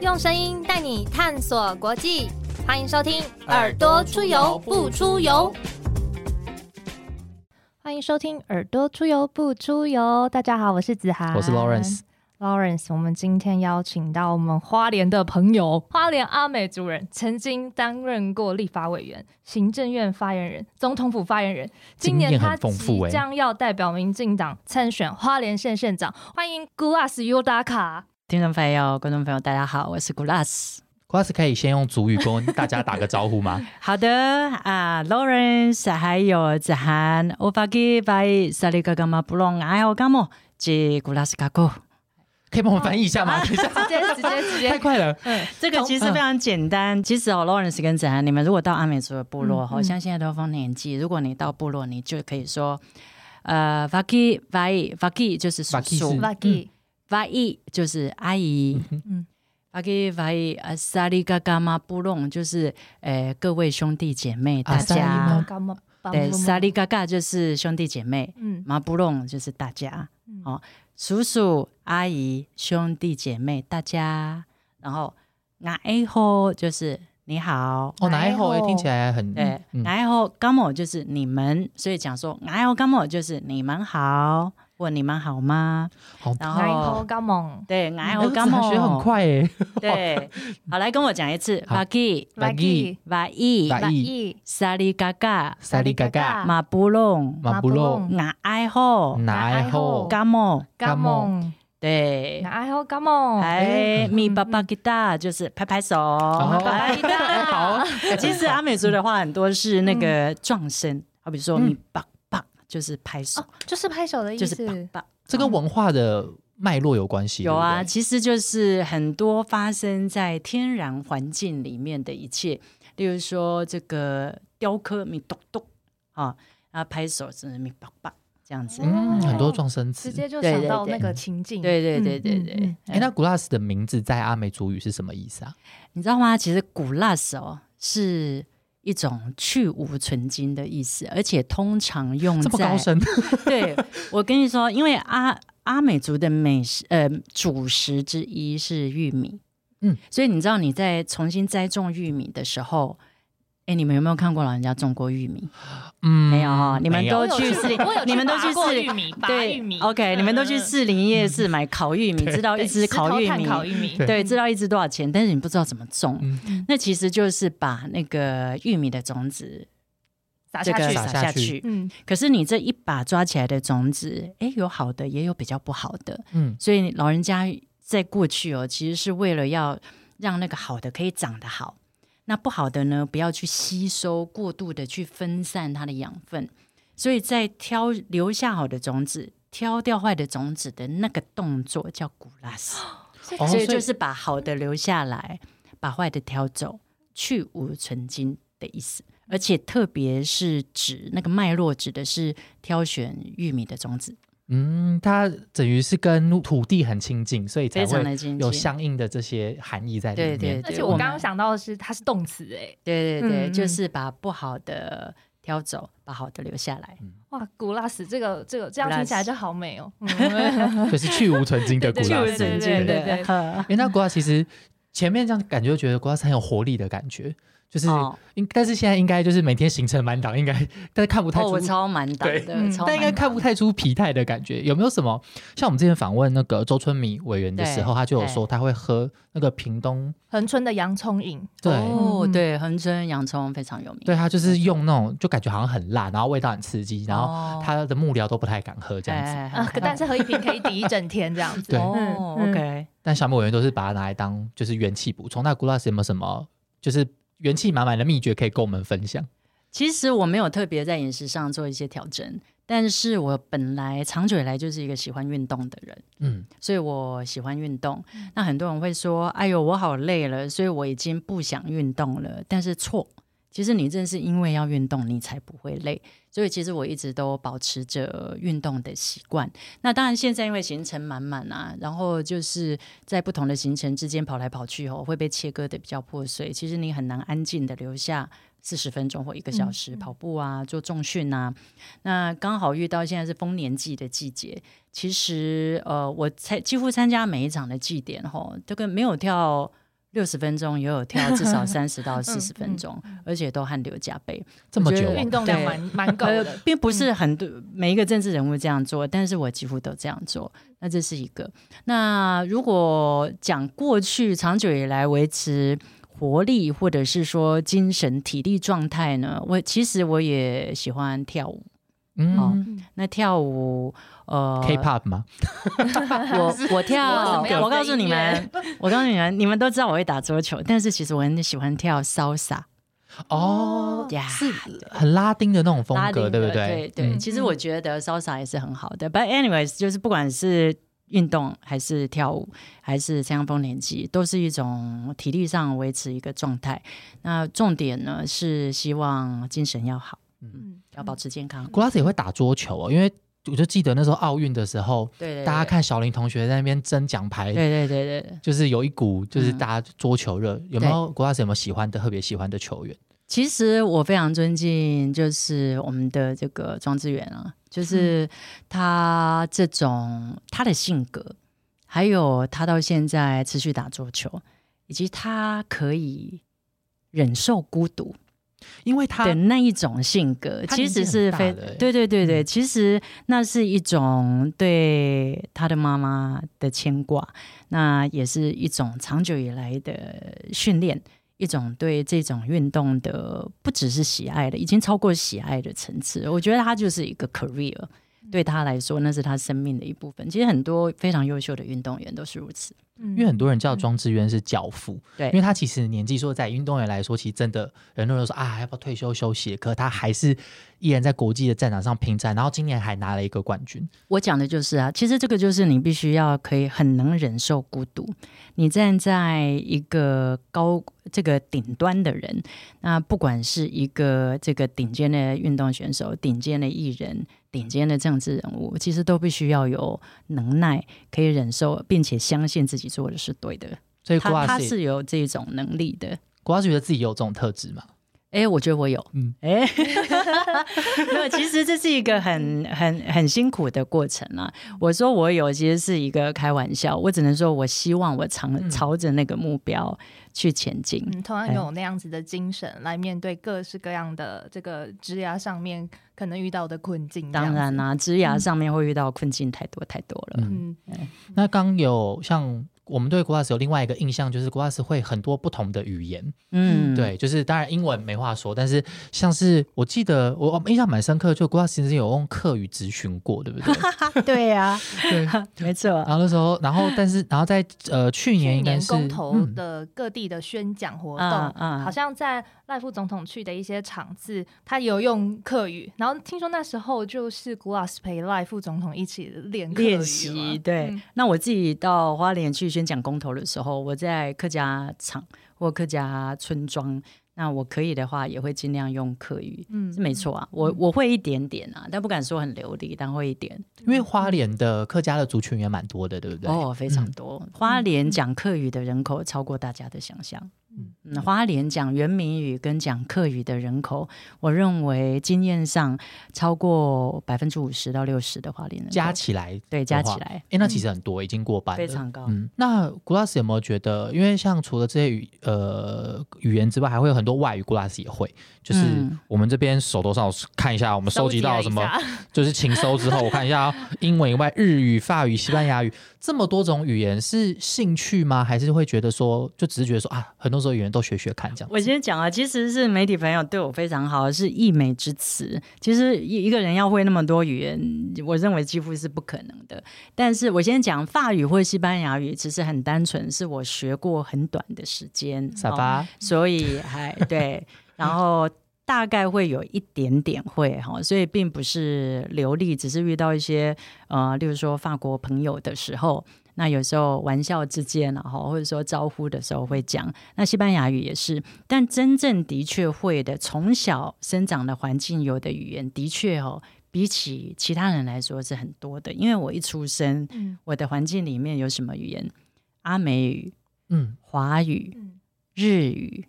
用声音带你探索国际，欢迎收听《耳朵出游不出游》。欢迎收听《耳朵出游不出游》。大家好，我是子涵，我是 Lawrence。Lawrence，我们今天邀请到我们花莲的朋友，花莲阿美族人，曾经担任过立法委员、行政院发言人、总统府发言人。今年他即将要代表民进党参选花莲县县长。欢迎 Gulas U 打卡。听众朋友、观众朋友，大家好，我是 Gulas。Gulas 可以先用主语跟大家打个招呼吗？好的啊，Lawrence，还有子涵，我发给拜萨利格格马布隆，还有干么？吉 Gulas 卡古。可以帮我翻译一下吗？直接直接直接，太快了。嗯，这个其实非常简单。其实哦，Lawrence 跟子涵，你们如果到阿美族的部落，好像现在都分年纪。如果你到部落，你就可以说，呃，Vaki Vai Vaki 就是叔叔，Vaki Vai 就是阿姨，嗯，Vaki Vai 啊，萨利嘎嘎嘛布隆就是呃各位兄弟姐妹大家，对，萨利嘎嘎就是兄弟姐妹，嗯，马布隆就是大家，哦。叔叔、阿姨、兄弟姐妹，大家，然后那哎吼就是你好，哦，那哎吼听起来很对，那哎吼干么就是你们，所以讲说那哎吼干么就是你们好。问你们好吗？好，然后干梦，对，爱好干梦学很快诶。对，好，来跟我讲一次，Vagi，Vagi，Vagi，萨利嘎嘎，萨利嘎嘎，马布隆，马布隆，爱爱好，爱好，干梦，干梦，对，爱好干梦，哎，咪爸爸吉他就是拍拍手，好。其实阿美族的话很多是那个撞声，好比说咪爸。就是拍手，就是拍手的意思。这跟文化的脉络有关系。有啊，其实就是很多发生在天然环境里面的一切，例如说这个雕刻咪咚咚啊，然后拍手是咪叭叭这样子。嗯，很多撞声词，直接就想到那个情境。对对对对对。哎，那 glass 的名字在阿美族语是什么意思啊？你知道吗？其实 glass 哦是。一种去无存精的意思，而且通常用这么高深。对我跟你说，因为阿阿美族的美食呃主食之一是玉米，嗯，所以你知道你在重新栽种玉米的时候。哎，你们有没有看过老人家种过玉米？嗯，没有哈。你们都去市林，你们都去士林对玉米。OK，你们都去士林夜市买烤玉米，知道一只烤玉米，烤玉米，对，知道一只多少钱，但是你不知道怎么种。那其实就是把那个玉米的种子撒下去，撒下去。嗯，可是你这一把抓起来的种子，哎，有好的，也有比较不好的。嗯，所以老人家在过去哦，其实是为了要让那个好的可以长得好。那不好的呢？不要去吸收过度的去分散它的养分，所以在挑留下好的种子，挑掉坏的种子的那个动作叫古拉斯，所以就是把好的留下来，把坏的挑走，去无存精的意思。而且特别是指那个脉络，指的是挑选玉米的种子。嗯，它等于是跟土地很亲近，所以才会有相应的这些含义在里面。对对，而且我刚刚想到的是，它是动词哎。对对对，就是把不好的挑走，把好的留下来。哇，古拉斯这个这个这样听起来就好美哦。可是去无存精的古拉斯，去无存精对对。哎，那古拉其实前面这样感觉，觉得古拉斯很有活力的感觉。就是，应但是现在应该就是每天行程满档，应该但是看不太出我超满档的，但应该看不太出疲态的感觉。有没有什么像我们之前访问那个周春米委员的时候，他就有说他会喝那个屏东恒春的洋葱饮。对，哦，对，恒春洋葱非常有名。对他就是用那种就感觉好像很辣，然后味道很刺激，然后他的幕僚都不太敢喝这样子。但是喝一瓶可以抵一整天这样子。对，OK。但小米委员都是把它拿来当就是元气补充。那古拉斯有没有什么就是？元气满满的秘诀可以跟我们分享。其实我没有特别在饮食上做一些调整，但是我本来长久以来就是一个喜欢运动的人，嗯，所以我喜欢运动。那很多人会说：“哎呦，我好累了，所以我已经不想运动了。”但是错。其实你正是因为要运动，你才不会累。所以其实我一直都保持着运动的习惯。那当然现在因为行程满满啊，然后就是在不同的行程之间跑来跑去哦，会被切割的比较破碎。其实你很难安静的留下四十分钟或一个小时跑步啊，做重训啊。那刚好遇到现在是丰年祭的季节，其实呃，我才几乎参加每一场的祭典吼，这个没有跳。六十分钟，也有跳至少 三十到四十分钟，而且都汗流浃背，这么久，运动量蛮蛮够的，并不是很多每一个政治人物这样做，但是我几乎都这样做。那这是一个。那如果讲过去长久以来维持活力，或者是说精神体力状态呢？我其实我也喜欢跳舞。嗯，那跳舞。呃，K-pop 吗？我 我跳，我告诉你们，我告诉你们，你们都知道我会打桌球，但是其实我很喜欢跳 salsa。哦，是很拉丁的那种风格，对不对？对对，其实我觉得 salsa 也是很好的。But anyways，就是不管是运动还是跳舞，还是这样风年纪，都是一种体力上维持一个状态。那重点呢是希望精神要好，嗯，要保持健康。古拉斯也会打桌球哦，因为。我就记得那时候奥运的时候，对大家看小林同学在那边争奖牌，对对对对，就是有一股就是大家桌球热。有没有国家有没有喜欢的特别喜欢的球员？其实我非常尊敬，就是我们的这个庄志远啊，就是他这种他的性格，还有他到现在持续打桌球，以及他可以忍受孤独。因为他的那一种性格，其实是非对对对对，其实那是一种对他的妈妈的牵挂，那也是一种长久以来的训练，一种对这种运动的不只是喜爱的，已经超过喜爱的层次。我觉得他就是一个 career，对他来说那是他生命的一部分。其实很多非常优秀的运动员都是如此。因为很多人叫庄志渊是教父，对，因为他其实年纪说在运动员来说，其实真的很多人说啊，要不要退休休息？可他还是依然在国际的战场上拼战，然后今年还拿了一个冠军。我讲的就是啊，其实这个就是你必须要可以很能忍受孤独，你站在一个高这个顶端的人，那不管是一个这个顶尖的运动选手、顶尖的艺人。顶尖的政治人物，其实都必须要有能耐，可以忍受，并且相信自己做的是对的。所以他他是有这种能力的。国华觉得自己有这种特质吗？哎，我觉得我有。嗯，哎，没有。其实这是一个很很很辛苦的过程啊。我说我有，其实是一个开玩笑。我只能说我希望我常朝着那个目标去前进。嗯，同样有那样子的精神来面对各式各样的这个枝芽上面可能遇到的困境。当然啦，枝芽上面会遇到困境太多太多了。嗯，那刚有像。我们对 Glass 有另外一个印象，就是 Glass 会很多不同的语言。嗯，对，就是当然英文没话说，但是像是我记得我印象蛮深刻，就 Glass 其实有用客语咨询过，对不对？对呀，对，没错。然后那时候，然后但是，然后在呃去年应该是公投的各地的宣讲活动，好像在赖副总统去的一些场次，他有用客语。然后听说那时候就是 Glass 陪赖副总统一起练练习。对，那我自己到花莲去。演讲公投的时候，我在客家场或客家村庄，那我可以的话，也会尽量用客语。嗯，是没错啊，我我会一点点啊，但不敢说很流利，但会一点。因为花莲的客家的族群也蛮多的，对不对？哦，非常多，花莲讲客语的人口超过大家的想象。嗯，花莲讲原名语跟讲客语的人口，我认为经验上超过百分之五十到六十的花莲人加起来，对，加起来，哎，那其实很多，已经过半，非常高。嗯，那古拉斯有没有觉得，因为像除了这些语呃语言之外，还会有很多外语，古拉斯也会，就是我们这边手头上看一下，我们收集到什么，就是请收之后，我看一下英文以外，日语、法语、西班牙语。这么多种语言是兴趣吗？还是会觉得说，就只是觉得说啊，很多时候语言都学学看这样。我先讲啊，其实是媒体朋友对我非常好，是溢美之词。其实一一个人要会那么多语言，我认为几乎是不可能的。但是我先讲法语或西班牙语，其实很单纯，是我学过很短的时间，好吧？所以还对，然后。大概会有一点点会哈，所以并不是流利，只是遇到一些呃，例如说法国朋友的时候，那有时候玩笑之间然后或者说招呼的时候会讲。那西班牙语也是，但真正的确会的，从小生长的环境有的语言，的确哦，比起其他人来说是很多的。因为我一出生，我的环境里面有什么语言？阿美语，嗯，华语，日语，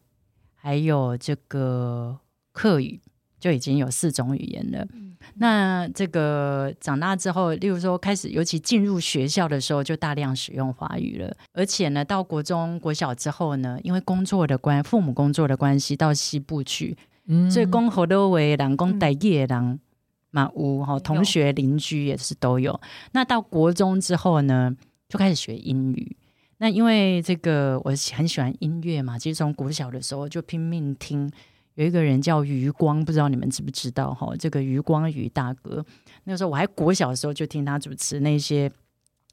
还有这个。客语，就已经有四种语言了。那这个长大之后，例如说开始，尤其进入学校的时候，就大量使用华语了。而且呢，到国中、国小之后呢，因为工作的关，父母工作的关系，到西部去，所以公侯都为人公带夜郎满屋哈，同学邻居也是都有。那到国中之后呢，就开始学英语。那因为这个我很喜欢音乐嘛，其实从国小的时候就拼命听。有一个人叫余光，不知道你们知不知道哈？这个余光余大哥，那个时候我还国小的时候就听他主持那些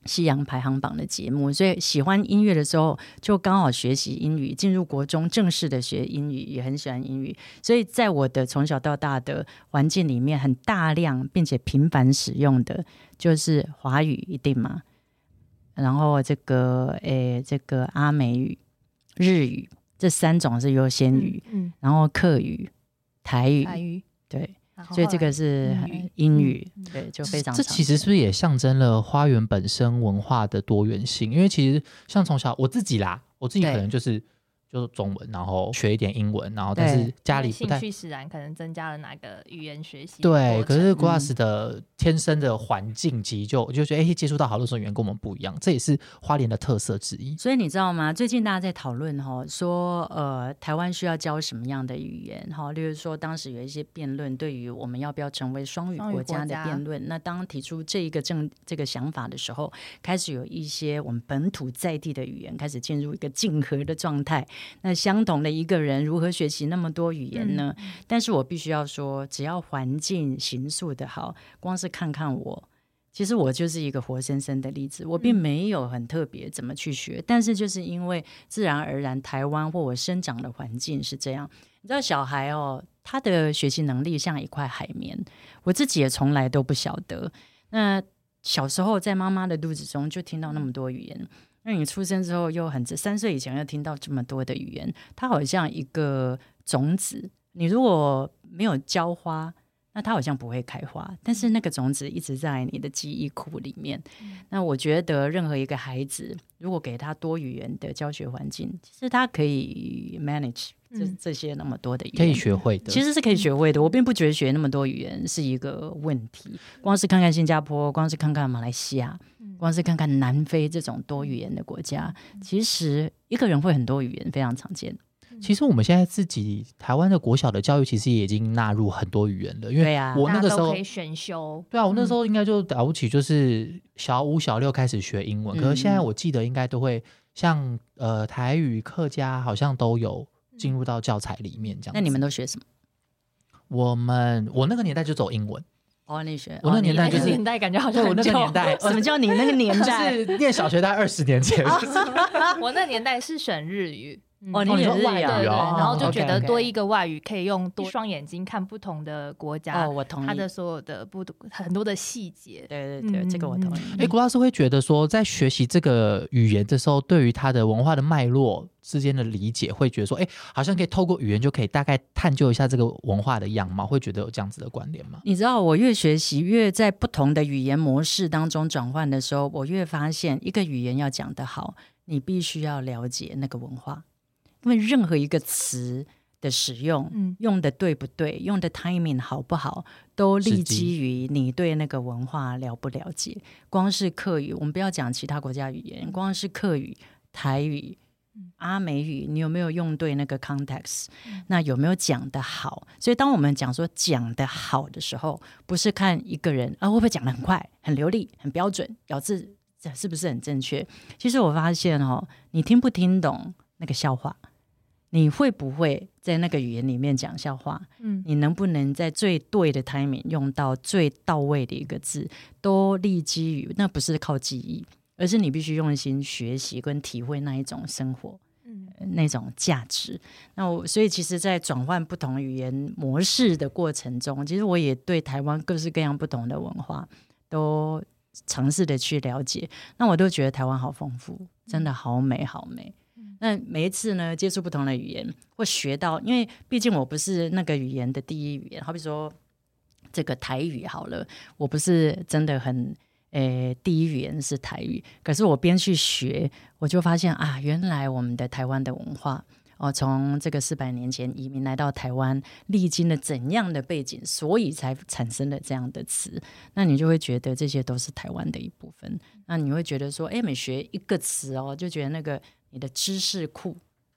西洋排行榜的节目，所以喜欢音乐的时候就刚好学习英语。进入国中正式的学英语，也很喜欢英语。所以在我的从小到大的环境里面，很大量并且频繁使用的就是华语，一定嘛？然后这个诶，这个阿美语、日语。这三种是优先语，嗯，然后客语、台语，台语对，所以这个是英语，对，就非常。这其实是不是也象征了花园本身文化的多元性？因为其实像从小我自己啦，我自己可能就是。就是中文，然后学一点英文，然后但是家里兴趣使然，可能增加了哪个语言学习。对，可是 Glass 的天生的环境其实就就觉得，哎，接触到好多种语言跟我们不一样，这也是花莲的特色之一。所以你知道吗？最近大家在讨论哈，说呃，台湾需要教什么样的语言？哈，例如说当时有一些辩论，对于我们要不要成为双语国家的辩论。那当提出这一个正这个想法的时候，开始有一些我们本土在地的语言开始进入一个竞合的状态。那相同的一个人如何学习那么多语言呢？但是我必须要说，只要环境形塑的好，光是看看我，其实我就是一个活生生的例子。我并没有很特别怎么去学，但是就是因为自然而然，台湾或我生长的环境是这样。你知道，小孩哦，他的学习能力像一块海绵，我自己也从来都不晓得。那小时候在妈妈的肚子中就听到那么多语言。那你出生之后又很三岁以前又听到这么多的语言，它好像一个种子，你如果没有浇花，那它好像不会开花。但是那个种子一直在你的记忆库里面。那我觉得任何一个孩子，如果给他多语言的教学环境，其实他可以 manage。这这些那么多的语言可以学会的，其实是可以学会的。我并不觉得学那么多语言是一个问题。光是看看新加坡，光是看看马来西亚，光是看看南非这种多语言的国家，其实一个人会很多语言非常常见。其实我们现在自己台湾的国小的教育，其实也已经纳入很多语言了。因为我那个时候可以选修。对啊，我那时候应该就了不起，就是小五、小六开始学英文。可是现在我记得应该都会像呃台语、客家，好像都有。进入到教材里面这样，那你们都学什么？我们我那个年代就走英文。哦，你学我那个年代就是年代，感觉好像我那个年代，什么叫你那个年代？是念小学在二十年前。我那年代是选日语。哦，你是外语，然后就觉得多一个外语可以用多双眼睛看不同的国家。哦，我同意。它的所有的不很多的细节。对对对，这个我同意。哎，郭老师会觉得说，在学习这个语言的时候，对于它的文化的脉络之间的理解，会觉得说，哎，好像可以透过语言就可以大概探究一下这个文化的样貌，会觉得有这样子的关联吗？你知道，我越学习，越在不同的语言模式当中转换的时候，我越发现，一个语言要讲得好，你必须要了解那个文化。因为任何一个词的使用，嗯用的对不对，用的 timing 好不好，都立基于你对那个文化了不了解。光是客语，我们不要讲其他国家语言，光是客语、台语、阿美语，你有没有用对那个 context？那有没有讲的好？所以，当我们讲说讲的好的时候，不是看一个人啊会不会讲的很快、很流利、很标准，咬字是不是很正确？其实我发现哦，你听不听懂那个笑话？你会不会在那个语言里面讲笑话？嗯，你能不能在最对的 timing 用到最到位的一个字，都立基于那不是靠记忆，而是你必须用心学习跟体会那一种生活，嗯，那种价值。那我所以其实，在转换不同语言模式的过程中，其实我也对台湾各式各样不同的文化都尝试的去了解。那我都觉得台湾好丰富，真的好美，好美。那每一次呢，接触不同的语言，或学到，因为毕竟我不是那个语言的第一语言，好比说这个台语好了，我不是真的很，诶，第一语言是台语，可是我边去学，我就发现啊，原来我们的台湾的文化，哦，从这个四百年前移民来到台湾，历经了怎样的背景，所以才产生了这样的词。那你就会觉得这些都是台湾的一部分。那你会觉得说，哎，每学一个词哦，就觉得那个你的知识库。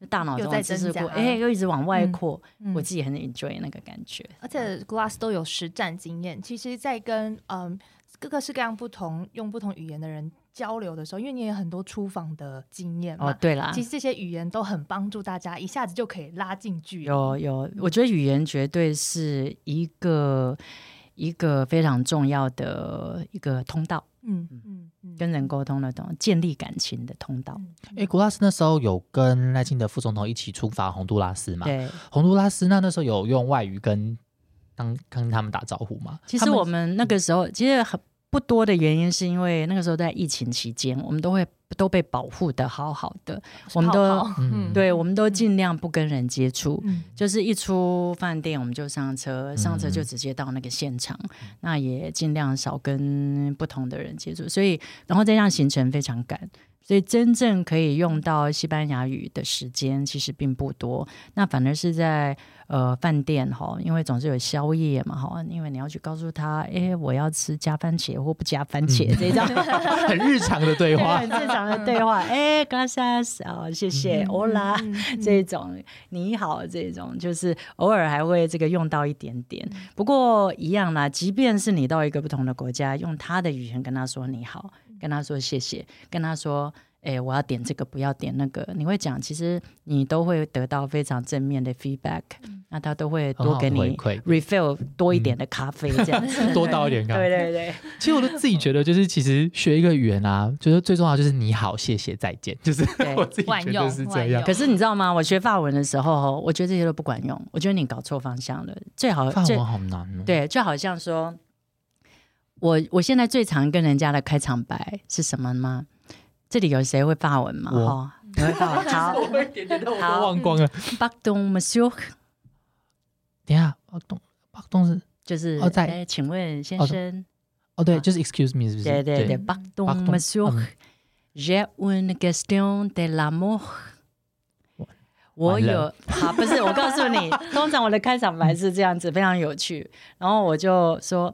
大脑中的知识库，哎，又一直往外扩，我自己很 enjoy 那个感觉。而且 Glass 都有实战经验，其实，在跟嗯各个式各样不同用不同语言的人交流的时候，因为你有很多出访的经验嘛，哦，对啦，其实这些语言都很帮助大家一下子就可以拉近距离。有有，我觉得语言绝对是一个一个非常重要的一个通道。嗯嗯。跟人沟通的种建立感情的通道。哎，古拉斯那时候有跟赖清德副总统一起出发洪都拉斯嘛？对，洪都拉斯那那时候有用外语跟当跟他们打招呼吗？其实我们那个时候其实很不多的原因，是因为那个时候在疫情期间，我们都会。都被保护的好好的，我们都，对，我们都尽量不跟人接触，就是一出饭店我们就上车，上车就直接到那个现场，那也尽量少跟不同的人接触，所以，然后再让行程非常赶。所以真正可以用到西班牙语的时间其实并不多，那反而是在呃饭店哈，因为总是有宵夜嘛哈，因为你要去告诉他，哎，我要吃加番茄或不加番茄这种 很日常的对话，很正常的对话，哎，gracias 啊，谢谢，hola 这种你好这种，就是偶尔还会这个用到一点点，不过一样啦，即便是你到一个不同的国家，用他的语言跟他说你好。跟他说谢谢，跟他说，哎，我要点这个，不要点那个。你会讲，其实你都会得到非常正面的 feedback，那他都会多给你 refill 多一点的咖啡，这样子多倒一点咖啡。对对对，其实我都自己觉得，就是其实学一个语言啊，觉得最重要就是你好，谢谢，再见，就是 我自己觉得是这样。可是你知道吗？我学法文的时候，我觉得这些都不管用。我觉得你搞错方向了，最好法文好难哦。对，就好像说。我我现在最常跟人家的开场白是什么吗？这里有谁会发文吗？哦，你会发文？好，我会点点头，我都忘光了。巴东 Monsieur，等下，巴东，巴东是就是哦，在，请问先生，哦对，就是 Excuse me，是不是？对对对，巴东 Monsieur，J'ai une question de l'amour。我有，好，不是，我告诉你，通常我的开场白是这样子，非常有趣，然后我就说。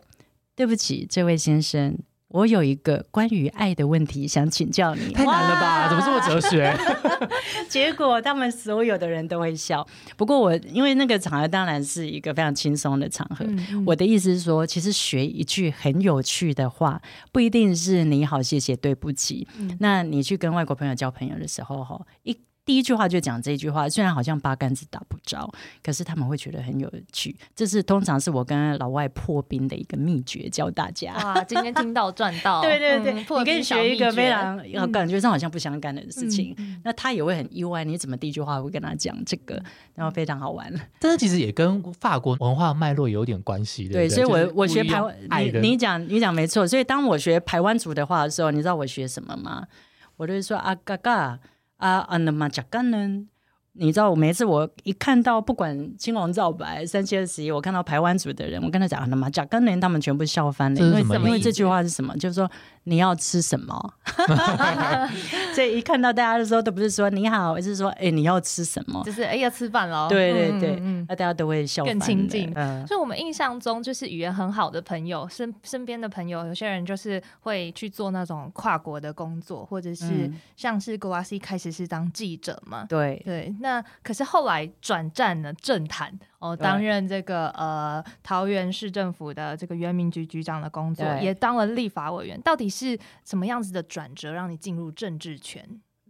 对不起，这位先生，我有一个关于爱的问题想请教你。太难了吧？怎么这么哲学？结果他们所有的人都会笑。不过我因为那个场合当然是一个非常轻松的场合。我的意思是说，其实学一句很有趣的话，不一定是你好、谢谢、对不起。那你去跟外国朋友交朋友的时候，哈一。第一句话就讲这句话，虽然好像八竿子打不着，可是他们会觉得很有趣。这是通常是我跟老外破冰的一个秘诀，教大家。哇，今天听到赚到！对 对对，你可以学一个非常感觉上好像不相干的事情，那他也会很意外。你怎么第一句话会跟他讲这个？然后非常好玩。但是其实也跟法国文化脉络有点关系的。对，所以我我学台湾，你你讲你讲没错。所以当我学台湾族的话的时候，你知道我学什么吗？我就说啊嘎嘎。啊，安那嘛，加干呢？你知道，我每次我一看到不管青黄皂白、三七二十一，我看到台湾族的人，我跟他讲安那嘛，加干呢，他们全部笑翻了。因为因为这句话是什么？就是说。你要吃什么？所以一看到大家的时候，都不是说你好，而是说哎，你要吃什么？就是哎，要吃饭喽。对对对，那大家都会笑，更亲近。所以，我们印象中就是语言很好的朋友，身身边的朋友，有些人就是会去做那种跨国的工作，或者是像是格瓦西开始是当记者嘛。对对，那可是后来转战了政坛。哦，担任这个呃桃园市政府的这个原民局局长的工作，也当了立法委员。到底是什么样子的转折，让你进入政治圈？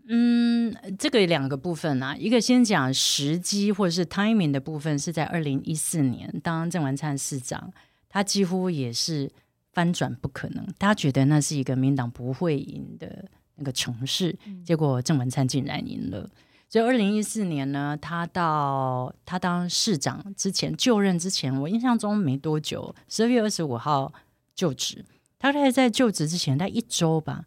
嗯，这个两个部分啊，一个先讲时机或者是 timing 的部分，是在二零一四年当郑文灿市长，他几乎也是翻转不可能，大家觉得那是一个民党不会赢的那个城市，结果郑文灿竟然赢了。所以，二零一四年呢，他到他当市长之前就任之前，我印象中没多久，十二月二十五号就职。他大概在就职之前，在一周吧，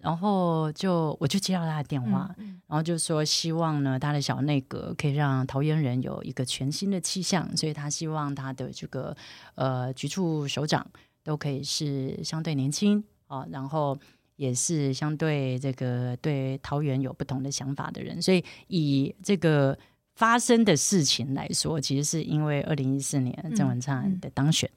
然后就我就接到他的电话，然后就说希望呢，他的小内阁可以让桃园人有一个全新的气象，所以他希望他的这个呃局处首长都可以是相对年轻啊，然后。也是相对这个对桃园有不同的想法的人，所以以这个发生的事情来说，其实是因为二零一四年郑文灿的当选。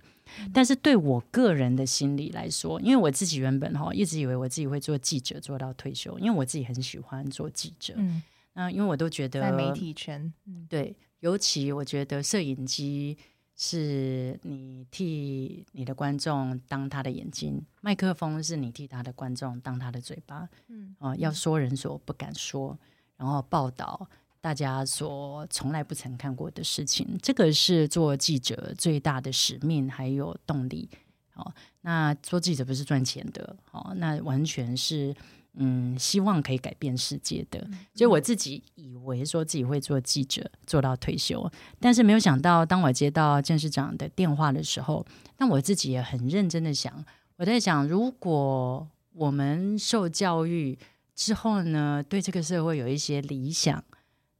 但是对我个人的心理来说，因为我自己原本哈一直以为我自己会做记者做到退休，因为我自己很喜欢做记者。嗯，那因为我都觉得在媒体圈，对，尤其我觉得摄影机是你替你的观众当他的眼睛，麦克风是你替他的观众当他的嘴巴。嗯，啊，要说人所不敢说，然后报道。大家所从来不曾看过的事情，这个是做记者最大的使命还有动力。哦，那做记者不是赚钱的，哦，那完全是嗯，希望可以改变世界的。所以我自己以为说自己会做记者做到退休，但是没有想到，当我接到郑市长的电话的时候，那我自己也很认真的想，我在想，如果我们受教育之后呢，对这个社会有一些理想。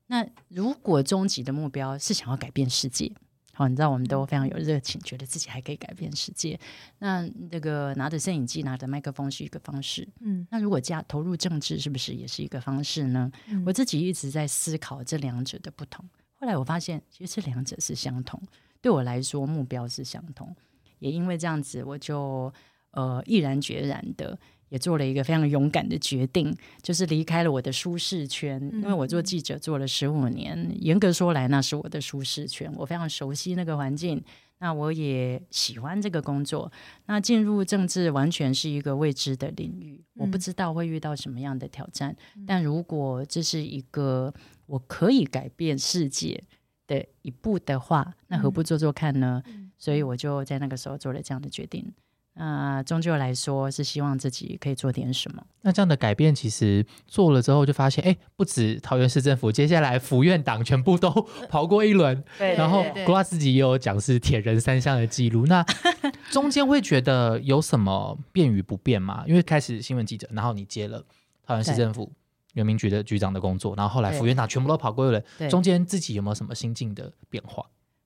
那如果终极的目标是想要改变世界，好，你知道我们都非常有热情，觉得自己还可以改变世界。那那个拿着摄影机、拿着麦克风是一个方式，嗯，那如果加投入政治，是不是也是一个方式呢？我自己一直在思考这两者的不同。后来我发现，其实这两者是相同。对我来说，目标是相同，也因为这样子，我就呃毅然决然的。也做了一个非常勇敢的决定，就是离开了我的舒适圈。因为我做记者做了十五年，严格说来，那是我的舒适圈。我非常熟悉那个环境，那我也喜欢这个工作。那进入政治完全是一个未知的领域，我不知道会遇到什么样的挑战。但如果这是一个我可以改变世界的一步的话，那何不做做看呢？所以我就在那个时候做了这样的决定。那终究来说是希望自己可以做点什么。那这样的改变其实做了之后，就发现哎，不止桃园市政府，接下来府院党全部都 跑过一轮。对，然后郭拉自己也有讲是铁人三项的记录。那 中间会觉得有什么变与不变吗？因为开始新闻记者，然后你接了桃园市政府原民局的局长的工作，然后后来府院党全部都跑过一轮，中间自己有没有什么心境的变化？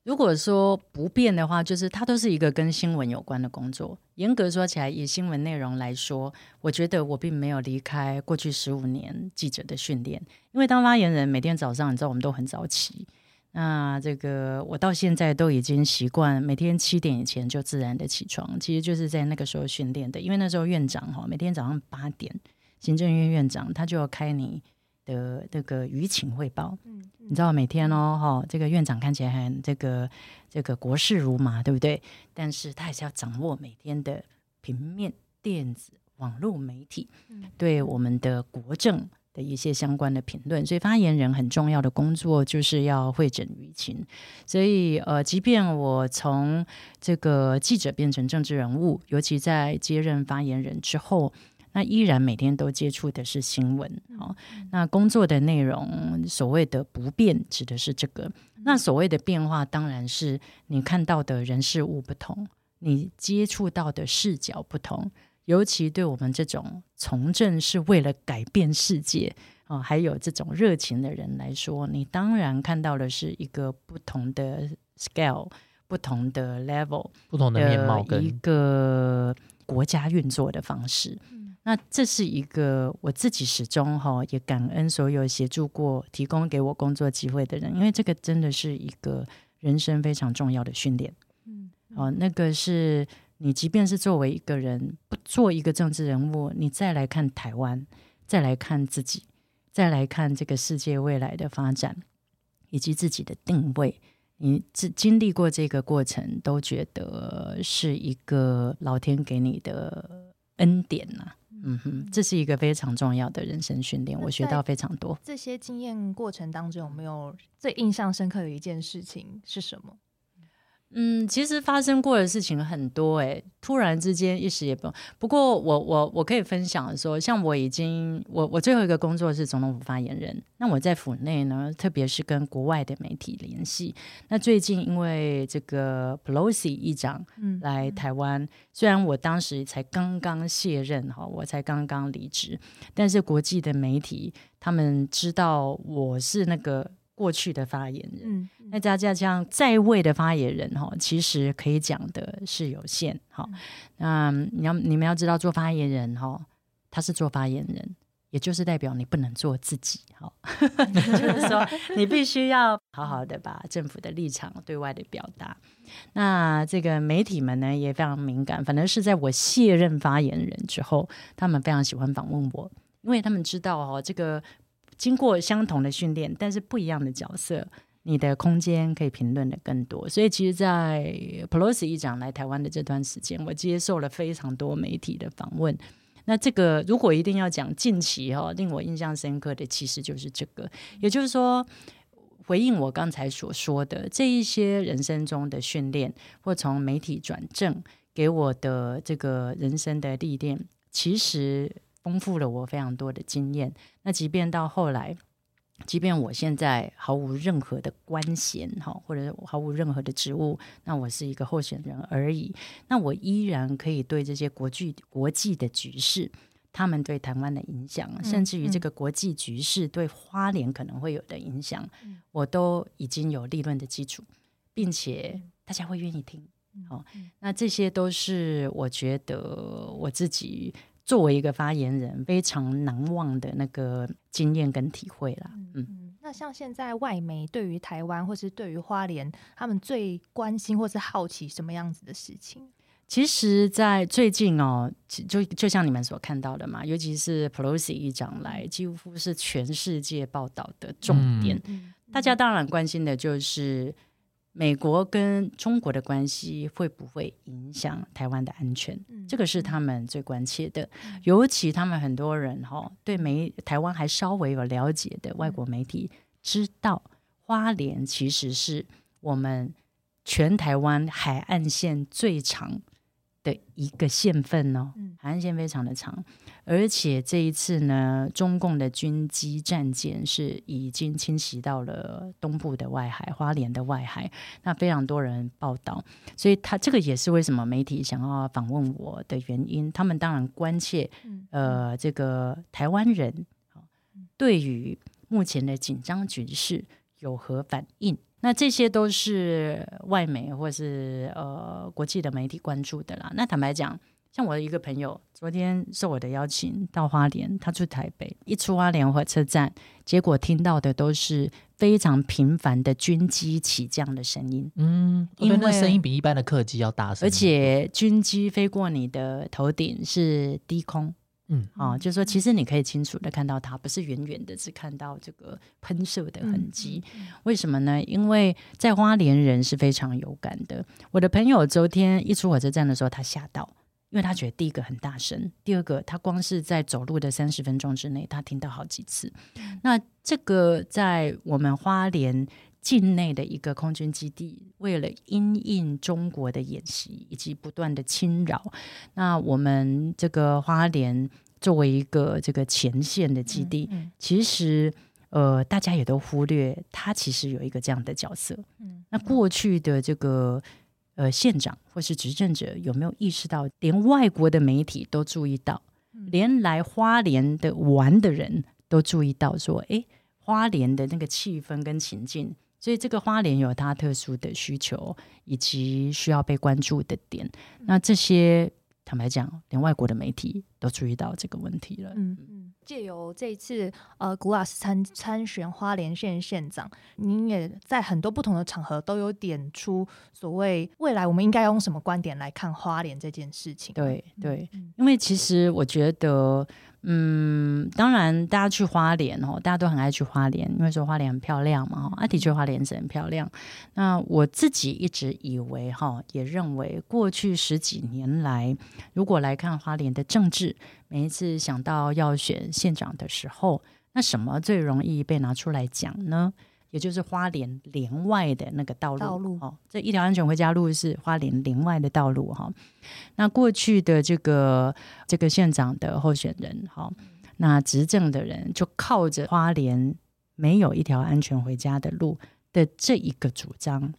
如果说不变的话，就是它都是一个跟新闻有关的工作。严格说起来，以新闻内容来说，我觉得我并没有离开过去十五年记者的训练。因为当发言人，每天早上你知道我们都很早起，那这个我到现在都已经习惯每天七点以前就自然的起床，其实就是在那个时候训练的。因为那时候院长哈，每天早上八点，行政院院长他就要开你。的那个舆情汇报，嗯，你知道每天哦，哈，这个院长看起来很这个这个国事如麻，对不对？但是他还是要掌握每天的平面、电子、网络媒体，对我们的国政的一些相关的评论。所以发言人很重要的工作就是要会诊舆情。所以呃，即便我从这个记者变成政治人物，尤其在接任发言人之后。那依然每天都接触的是新闻，哦，那工作的内容所谓的不变指的是这个，那所谓的变化当然是你看到的人事物不同，你接触到的视角不同，尤其对我们这种从政是为了改变世界哦，还有这种热情的人来说，你当然看到的是一个不同的 scale，不同的 level，不同的面貌跟一个国家运作的方式。那这是一个我自己始终哈也感恩所有协助过、提供给我工作机会的人，因为这个真的是一个人生非常重要的训练。嗯，哦，那个是你即便是作为一个人不做一个政治人物，你再来看台湾，再来看自己，再来看这个世界未来的发展以及自己的定位，你经经历过这个过程，都觉得是一个老天给你的恩典呐。嗯哼，这是一个非常重要的人生训练，我学到非常多。这些经验过程当中，有没有最印象深刻的一件事情是什么？嗯，其实发生过的事情很多哎，突然之间一时也不。不过我我我可以分享说，像我已经我我最后一个工作是总统府发言人，那我在府内呢，特别是跟国外的媒体联系。那最近因为这个 Pelosi 议长来台湾，虽然我当时才刚刚卸任哈，我才刚刚离职，但是国际的媒体他们知道我是那个。过去的发言人，那加加像在位的发言人哈，其实可以讲的是有限哈。那你要你们要知道，做发言人哈，他是做发言人，也就是代表你不能做自己，哈，就是说你必须要好好的把政府的立场对外的表达。那这个媒体们呢也非常敏感，反正是在我卸任发言人之后，他们非常喜欢访问我，因为他们知道哦，这个经过相同的训练，但是不一样的角色。你的空间可以评论的更多，所以其实，在 Pelosi 议长来台湾的这段时间，我接受了非常多媒体的访问。那这个如果一定要讲近期哈，令我印象深刻的，其实就是这个，也就是说，回应我刚才所说的这一些人生中的训练，或从媒体转正给我的这个人生的历练，其实丰富了我非常多的经验。那即便到后来。即便我现在毫无任何的官衔哈，或者毫无任何的职务，那我是一个候选人而已。那我依然可以对这些国际国际的局势，他们对台湾的影响，甚至于这个国际局势对花莲可能会有的影响，我都已经有立论的基础，并且大家会愿意听。好，那这些都是我觉得我自己。作为一个发言人，非常难忘的那个经验跟体会啦。嗯，那像现在外媒对于台湾或是对于花莲，他们最关心或是好奇什么样子的事情？其实，在最近哦，就就像你们所看到的嘛，尤其是 Pelosi 议长来，几乎是全世界报道的重点。大家当然关心的就是。美国跟中国的关系会不会影响台湾的安全？这个是他们最关切的。尤其他们很多人哈，对美台湾还稍微有了解的外国媒体，知道花莲其实是我们全台湾海岸线最长的一个县份哦，海岸线非常的长。而且这一次呢，中共的军机战舰是已经侵袭到了东部的外海、花莲的外海，那非常多人报道，所以他这个也是为什么媒体想要访问我的原因。他们当然关切，呃，这个台湾人对于目前的紧张局势有何反应？那这些都是外媒或是呃国际的媒体关注的啦。那坦白讲。像我的一个朋友，昨天受我的邀请到花莲，他住台北，一出花莲火车站，结果听到的都是非常频繁的军机起降的声音。嗯，因为那声音比一般的客机要大声，而且军机飞过你的头顶是低空。嗯，啊，就是说其实你可以清楚的看到它，不是远远的只看到这个喷射的痕迹。为什么呢？因为在花莲人是非常有感的。我的朋友昨天一出火车站的时候，他吓到。因为他觉得第一个很大声，第二个他光是在走路的三十分钟之内，他听到好几次。那这个在我们花莲境内的一个空军基地，为了因应中国的演习以及不断的侵扰，那我们这个花莲作为一个这个前线的基地，其实呃大家也都忽略，它其实有一个这样的角色。那过去的这个。呃，县长或是执政者有没有意识到，连外国的媒体都注意到，连来花莲的玩的人都注意到，说，哎，花莲的那个气氛跟情境，所以这个花莲有它特殊的需求以及需要被关注的点，那这些。坦白讲，连外国的媒体都注意到这个问题了。嗯嗯，借由这一次呃，古拉斯参参选花莲县县长，您也在很多不同的场合都有点出所谓未来我们应该用什么观点来看花莲这件事情。对对，因为其实我觉得。嗯，当然，大家去花莲哦，大家都很爱去花莲，因为说花莲很漂亮嘛。哈，的确花莲是很漂亮。那我自己一直以为哈，也认为过去十几年来，如果来看花莲的政治，每一次想到要选县长的时候，那什么最容易被拿出来讲呢？也就是花莲连外的那个道路，道路哦，这一条安全回家路是花莲连外的道路哈。那过去的这个这个县长的候选人哈，那执政的人就靠着花莲没有一条安全回家的路的这一个主张，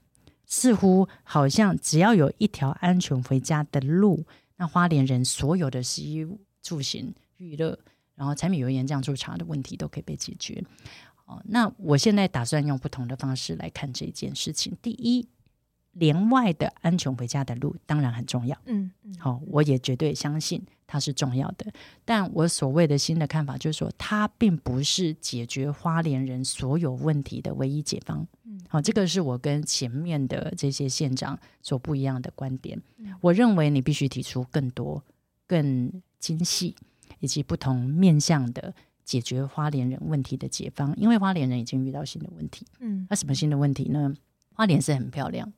似乎好像只要有一条安全回家的路，那花莲人所有的衣住行娱乐，然后柴米油盐酱醋茶的问题都可以被解决。哦，那我现在打算用不同的方式来看这件事情。第一，连外的安全回家的路当然很重要。嗯嗯，好，我也绝对相信它是重要的。但我所谓的新的看法就是说，它并不是解决花莲人所有问题的唯一解方。嗯，好，这个是我跟前面的这些县长所不一样的观点。我认为你必须提出更多、更精细以及不同面向的解决花莲人问题的解方，因为花莲人已经遇到新的问题。嗯，那什么新的问题呢？花莲是很漂亮。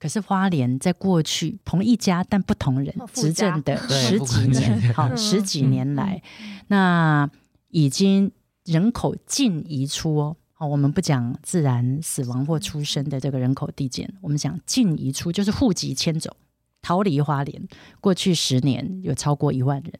可是花莲在过去同一家但不同人执政的 十几年，好十几年来，那已经人口净移出哦。好，我们不讲自然死亡或出生的这个人口递减，我们讲净移出，就是户籍迁走，逃离花莲。过去十年有超过一万人。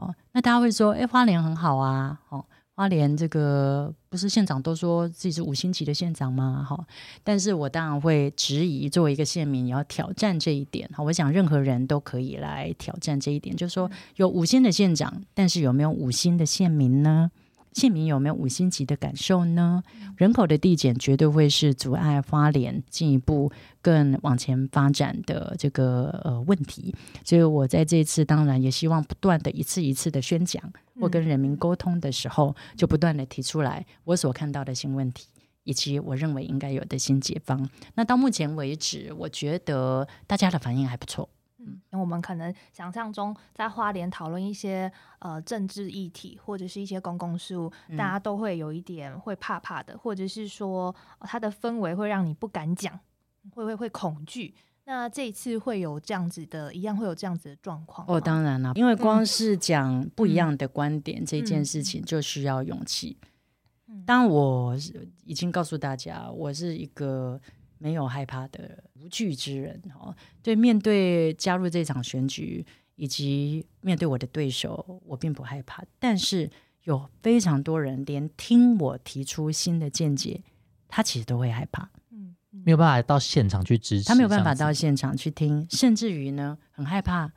嗯，好，那大家会说，哎，花莲很好啊，哦。花莲这个不是县长都说自己是五星级的县长吗？哈，但是我当然会质疑，作为一个县民，你要挑战这一点。好，我想任何人都可以来挑战这一点，就是说有五星的县长，但是有没有五星的县民呢？县民有没有五星级的感受呢？人口的递减绝对会是阻碍花莲进一步更往前发展的这个呃问题。所以我在这次当然也希望不断的一次一次的宣讲或跟人民沟通的时候，就不断的提出来我所看到的新问题，以及我认为应该有的新解方。那到目前为止，我觉得大家的反应还不错。嗯，我们可能想象中在花莲讨论一些呃政治议题或者是一些公共事务，大家都会有一点会怕怕的，或者是说它的氛围会让你不敢讲，会会会恐惧。那这一次会有这样子的，一样会有这样子的状况。哦，当然了，因为光是讲不一样的观点这件事情就需要勇气。当我已经告诉大家，我是一个。没有害怕的无惧之人，哦，对，面对加入这场选举以及面对我的对手，我并不害怕。但是有非常多人连听我提出新的见解，他其实都会害怕，嗯，没有办法到现场去支持，他没有办法到现场去听，甚至于呢，很害怕，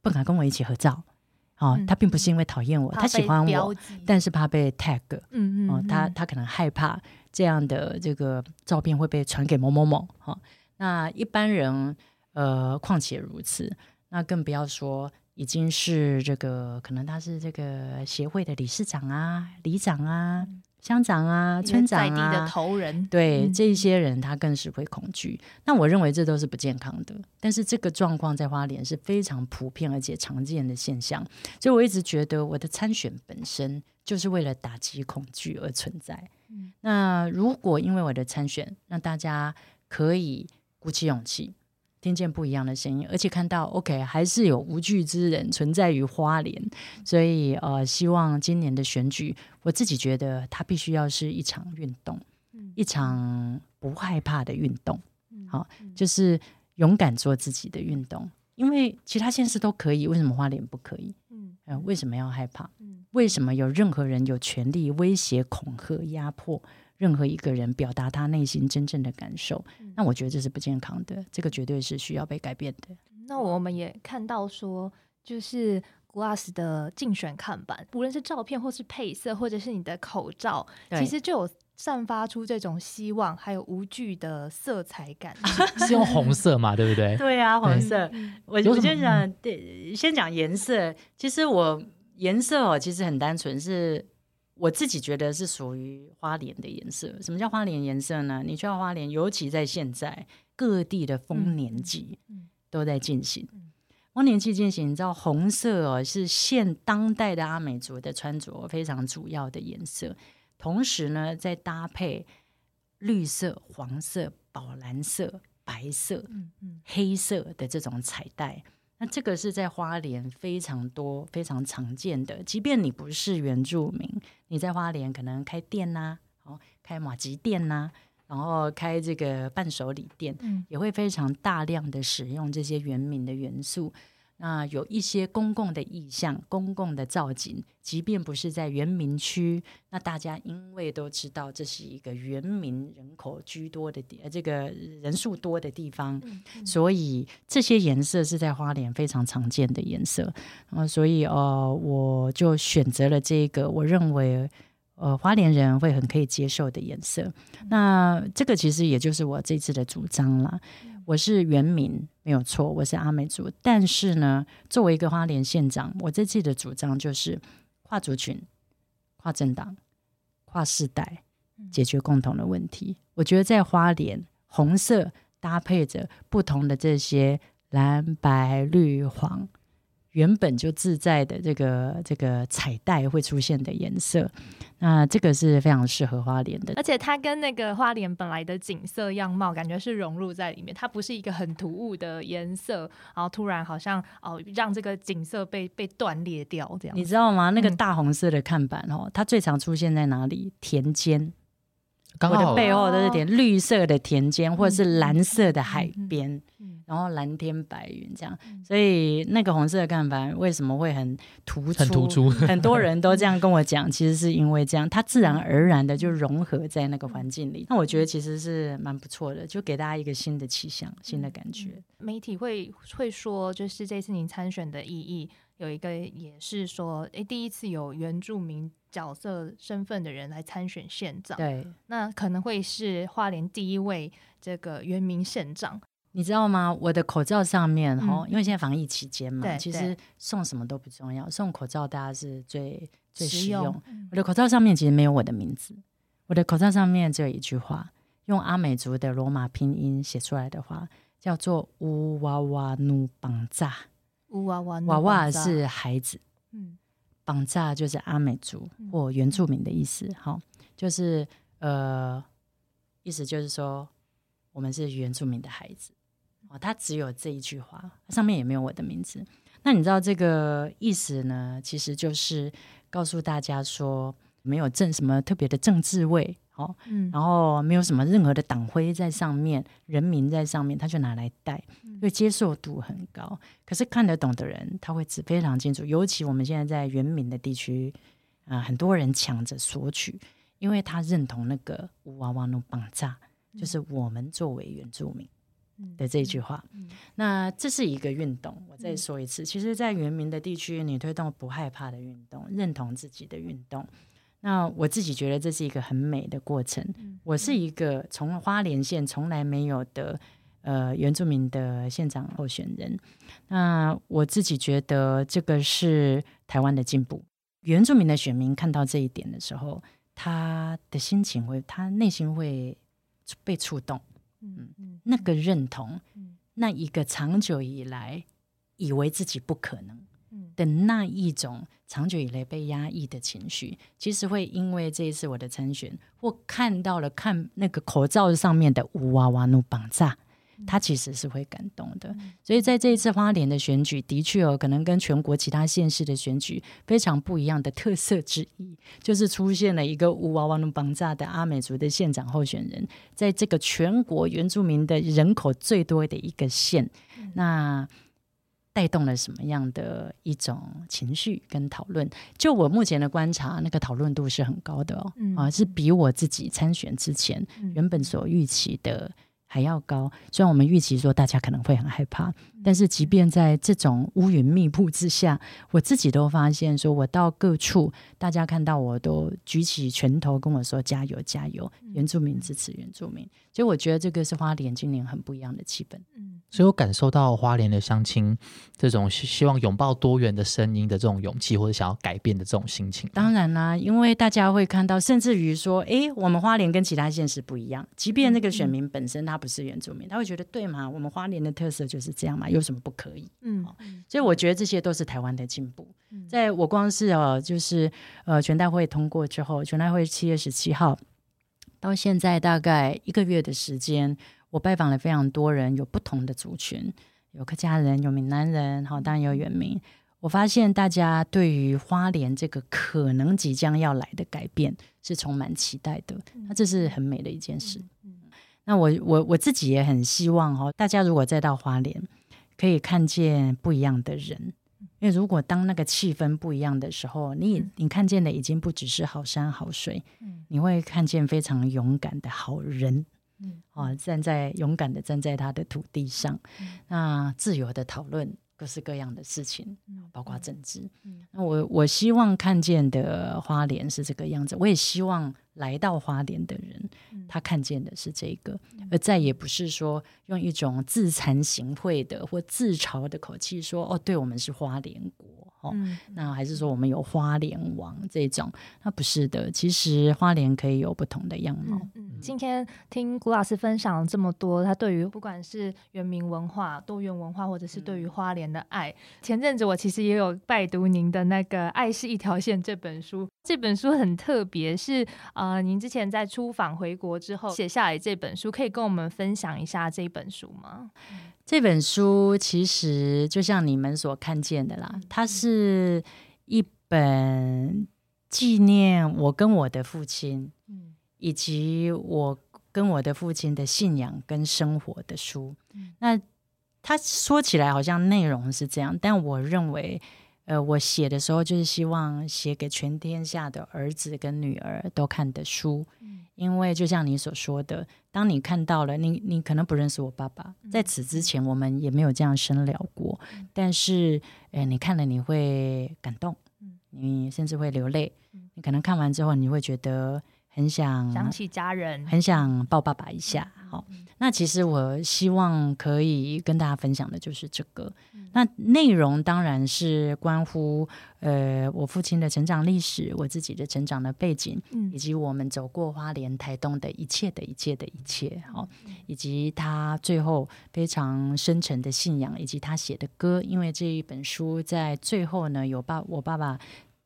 不敢跟我一起合照。哦，他并不是因为讨厌我，他喜欢我，但是怕被 tag，嗯嗯，哦，他他可能害怕这样的这个照片会被传给某某某，哈，那一般人呃，况且如此，那更不要说已经是这个，可能他是这个协会的理事长啊、里长啊。乡长啊，村长啊，的头人，对这些人，他更是会恐惧。那我认为这都是不健康的。但是这个状况在花莲是非常普遍而且常见的现象，所以我一直觉得我的参选本身就是为了打击恐惧而存在。那如果因为我的参选，让大家可以鼓起勇气。听见不一样的声音，而且看到 OK 还是有无惧之人存在于花莲，所以呃，希望今年的选举，我自己觉得它必须要是一场运动，一场不害怕的运动，好，就是勇敢做自己的运动，因为其他县市都可以，为什么花莲不可以？嗯，为什么要害怕？嗯，为什么有任何人有权利威胁、恐吓、压迫？任何一个人表达他内心真正的感受，那我觉得这是不健康的，这个绝对是需要被改变的。那我们也看到说，就是 Glass 的竞选看板，无论是照片或是配色，或者是你的口罩，其实就有散发出这种希望还有无惧的色彩感。是用红色嘛？对不对？对啊，红色。我我先讲，对，先讲颜色。其实我颜色哦，其实很单纯是。我自己觉得是属于花莲的颜色。什么叫花莲颜色呢？你去到花莲，尤其在现在各地的丰年祭都在进行。丰年祭进行，你知道红色哦是现当代的阿美族的穿着非常主要的颜色。同时呢，再搭配绿色、黄色、宝蓝色、白色、黑色的这种彩带。那这个是在花莲非常多、非常常见的。即便你不是原住民，你在花莲可能开店呐，哦，开马吉店呐，然后开这个伴手礼店，也会非常大量的使用这些原民的元素。那有一些公共的意向、公共的造景，即便不是在原民区，那大家因为都知道这是一个原民人口居多的地，呃，这个人数多的地方，所以这些颜色是在花莲非常常见的颜色。啊，所以呃，我就选择了这个，我认为呃花莲人会很可以接受的颜色。那这个其实也就是我这次的主张了。我是原民没有错，我是阿美族，但是呢，作为一个花莲县长，我这次的主张就是跨族群、跨政党、跨世代解决共同的问题。我觉得在花莲，红色搭配着不同的这些蓝、白、绿、黄。原本就自在的这个这个彩带会出现的颜色，那这个是非常适合花莲的，而且它跟那个花莲本来的景色样貌感觉是融入在里面，它不是一个很突兀的颜色，然后突然好像哦让这个景色被被断裂掉这样。你知道吗？那个大红色的看板哦，它最常出现在哪里？田间。我的背后都是点绿色的田间，或者是蓝色的海边，然后蓝天白云这样。所以那个红色的看板为什么会很突出？很突出，很多人都这样跟我讲，其实是因为这样，它自然而然的就融合在那个环境里。那我觉得其实是蛮不错的，就给大家一个新的气象、新的感觉。媒体会会说，就是这次您参选的意义有一个，也是说，诶，第一次有原住民。角色身份的人来参选县长，对，那可能会是花莲第一位这个原名县长，你知道吗？我的口罩上面哈，因为现在防疫期间嘛，其实送什么都不重要，送口罩大家是最最实用。我的口罩上面其实没有我的名字，我的口罩上面只有一句话，用阿美族的罗马拼音写出来的话，叫做乌娃娃努绑扎，乌娃娃娃娃是孩子，嗯。绑扎就是阿美族或原住民的意思，好，就是呃，意思就是说我们是原住民的孩子，哦，他只有这一句话，上面也没有我的名字。那你知道这个意思呢？其实就是告诉大家说，没有政什么特别的政治位。哦，嗯，然后没有什么任何的党徽在上面，人民在上面，他就拿来戴，因为接受度很高。可是看得懂的人，他会指非常清楚。尤其我们现在在原民的地区，啊，很多人抢着索取，因为他认同那个“乌娃娃努绑架”，就是我们作为原住民的这句话。那这是一个运动，我再说一次，其实，在原民的地区，你推动不害怕的运动，认同自己的运动。那我自己觉得这是一个很美的过程。我是一个从花莲县从来没有的呃原住民的县长候选人。那我自己觉得这个是台湾的进步。原住民的选民看到这一点的时候，他的心情会，他内心会被触动。嗯嗯，那个认同，那一个长久以来以为自己不可能。的那一种长久以来被压抑的情绪，其实会因为这一次我的参选，或看到了看那个口罩上面的“乌娃娃怒绑架”，他其实是会感动的。所以在这一次花莲的选举，的确有可能跟全国其他县市的选举非常不一样的特色之一，就是出现了一个“乌娃娃怒绑架”的阿美族的县长候选人，在这个全国原住民的人口最多的一个县，那。带动了什么样的一种情绪跟讨论？就我目前的观察，那个讨论度是很高的哦，啊，是比我自己参选之前原本所预期的还要高。虽然我们预期说大家可能会很害怕，但是即便在这种乌云密布之下，我自己都发现，说我到各处，大家看到我都举起拳头跟我说加油加油，原住民支持原住民。所以我觉得这个是花莲今年很不一样的气氛。嗯。所以我感受到花莲的乡亲这种希望拥抱多元的声音的这种勇气，或者想要改变的这种心情。当然啦，因为大家会看到，甚至于说，哎，我们花莲跟其他县市不一样。即便那个选民本身他不是原住民，他会觉得对嘛？我们花莲的特色就是这样嘛，有什么不可以？嗯，所以我觉得这些都是台湾的进步。在我光是呃，就是呃，全代会通过之后，全代会七月十七号到现在大概一个月的时间。我拜访了非常多人，有不同的族群，有客家人，有闽南人，好，当然有原民。我发现大家对于花莲这个可能即将要来的改变是充满期待的，那这是很美的一件事。那我我我自己也很希望哦，大家如果再到花莲，可以看见不一样的人，因为如果当那个气氛不一样的时候，你你看见的已经不只是好山好水，你会看见非常勇敢的好人。嗯，啊，站在勇敢的站在他的土地上，那自由的讨论各式各样的事情，包括政治。那我我希望看见的花莲是这个样子，我也希望来到花莲的人，他看见的是这个。而再也不是说用一种自惭形秽的或自嘲的口气说：“哦，对我们是花莲国。”哦，那还是说我们有花莲王这种？那不是的，其实花莲可以有不同的样貌。嗯，今天听古老师分享了这么多，他对于不管是原民文化、多元文化，或者是对于花莲的爱，前阵子我其实也有拜读您的那个《爱是一条线》这本书。这本书很特别，是呃，您之前在出访回国之后写下来这本书，可以跟我们分享一下这本书吗？这本书其实就像你们所看见的啦，它是一本纪念我跟我的父亲，以及我跟我的父亲的信仰跟生活的书。那他说起来好像内容是这样，但我认为。呃，我写的时候就是希望写给全天下的儿子跟女儿都看的书，因为就像你所说的，当你看到了，你你可能不认识我爸爸，在此之前我们也没有这样深聊过，但是，呃，你看了你会感动，你甚至会流泪，你可能看完之后你会觉得。很想想起家人，很想抱爸爸一下。好，那其实我希望可以跟大家分享的就是这个。那内容当然是关乎呃我父亲的成长历史，我自己的成长的背景，以及我们走过花莲台东的一切的一切的一切。好，以及他最后非常深沉的信仰，以及他写的歌。因为这一本书在最后呢，有爸我爸爸。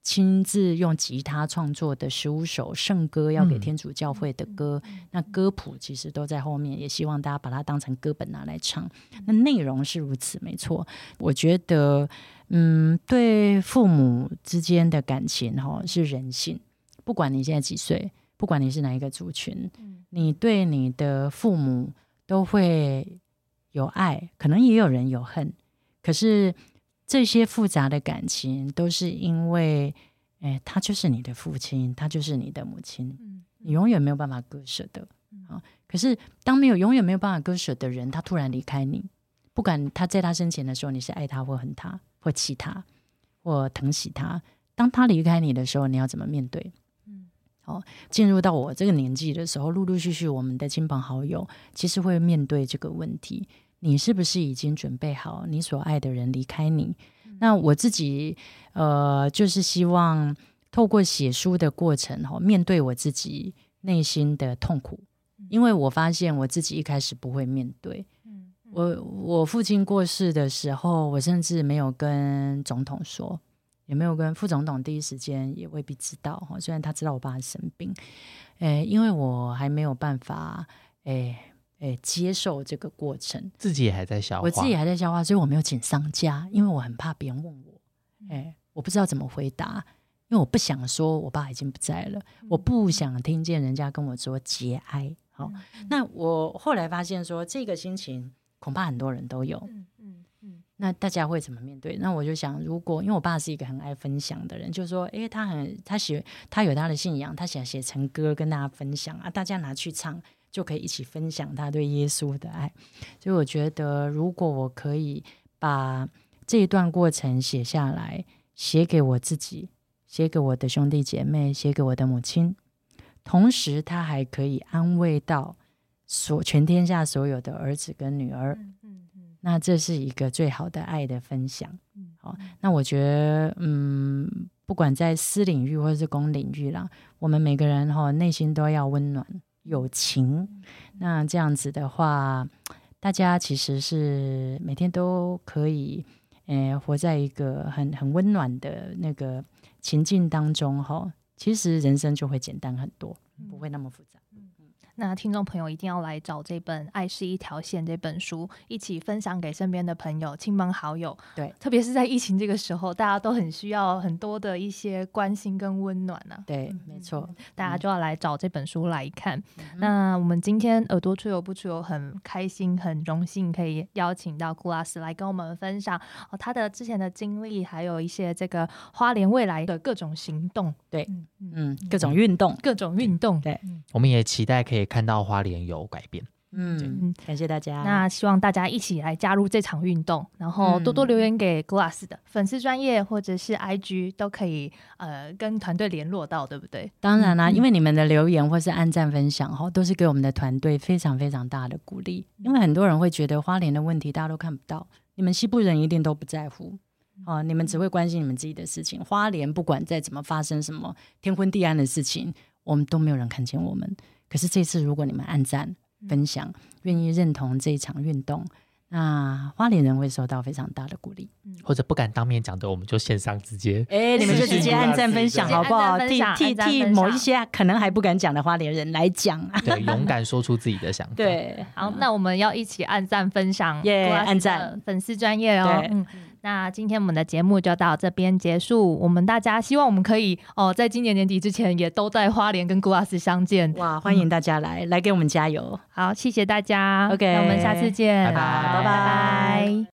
亲自用吉他创作的十五首圣歌，要给天主教会的歌，那歌谱其实都在后面，也希望大家把它当成歌本拿来唱。那内容是如此，没错。我觉得，嗯，对父母之间的感情，哈，是人性。不管你现在几岁，不管你是哪一个族群，你对你的父母都会有爱，可能也有人有恨，可是。这些复杂的感情都是因为，哎，他就是你的父亲，他就是你的母亲，你永远没有办法割舍的啊。可是，当没有永远没有办法割舍的人，他突然离开你，不管他在他生前的时候你是爱他或恨他或气他或疼惜他，当他离开你的时候，你要怎么面对？嗯，好，进入到我这个年纪的时候，陆陆续续我们的亲朋好友其实会面对这个问题。你是不是已经准备好你所爱的人离开你？那我自己呃，就是希望透过写书的过程哈，面对我自己内心的痛苦，因为我发现我自己一开始不会面对。我我父亲过世的时候，我甚至没有跟总统说，也没有跟副总统第一时间也未必知道哈。虽然他知道我爸生病，诶，因为我还没有办法诶。哎，接受这个过程，自己也还在消化，我自己还在消化，所以我没有请商家，因为我很怕别人问我，哎，我不知道怎么回答，因为我不想说我爸已经不在了，我不想听见人家跟我说节哀。好，那我后来发现说，这个心情恐怕很多人都有，嗯嗯嗯，那大家会怎么面对？那我就想，如果因为我爸是一个很爱分享的人，就是说，诶，他很他写，他有他的信仰，他想写成歌跟大家分享啊，大家拿去唱。就可以一起分享他对耶稣的爱，所以我觉得，如果我可以把这一段过程写下来，写给我自己，写给我的兄弟姐妹，写给我的母亲，同时他还可以安慰到所全天下所有的儿子跟女儿，那这是一个最好的爱的分享。好，那我觉得，嗯，不管在私领域或者是公领域啦，我们每个人哈内心都要温暖。友情，那这样子的话，大家其实是每天都可以，呃，活在一个很很温暖的那个情境当中哈。其实人生就会简单很多，不会那么复杂。那听众朋友一定要来找这本《爱是一条线》这本书，一起分享给身边的朋友、亲朋好友。对，特别是在疫情这个时候，大家都很需要很多的一些关心跟温暖呢。对，没错，大家就要来找这本书来看。那我们今天耳朵出游不出游，很开心、很荣幸可以邀请到顾拉斯来跟我们分享哦他的之前的经历，还有一些这个花莲未来的各种行动。对，嗯，各种运动，各种运动。对，我们也期待可以。看到花莲有改变，嗯，感谢大家。那希望大家一起来加入这场运动，然后多多留言给 Glass 的粉丝专业或者是 IG 都可以，呃，跟团队联络到，对不对？当然啦，因为你们的留言或是按赞分享哈，都是给我们的团队非常非常大的鼓励。因为很多人会觉得花莲的问题大家都看不到，你们西部人一定都不在乎哦，你们只会关心你们自己的事情。花莲不管再怎么发生什么天昏地暗的事情，我们都没有人看见我们。可是这次如果你们按赞，分享，愿意认同这一场运动，那花莲人会受到非常大的鼓励。或者不敢当面讲的，我们就线上直接，哎，你们就直接按赞分享好不好？替替替某一些可能还不敢讲的花莲人来讲，对，勇敢说出自己的想法。对，好，那我们要一起按赞分享，耶，按赞粉丝专业哦。那今天我们的节目就到这边结束。我们大家希望我们可以哦，在今年年底之前也都在花莲跟古拉斯相见。哇，欢迎大家来，来给我们加油。好，谢谢大家。OK，那我们下次见。拜拜，拜拜。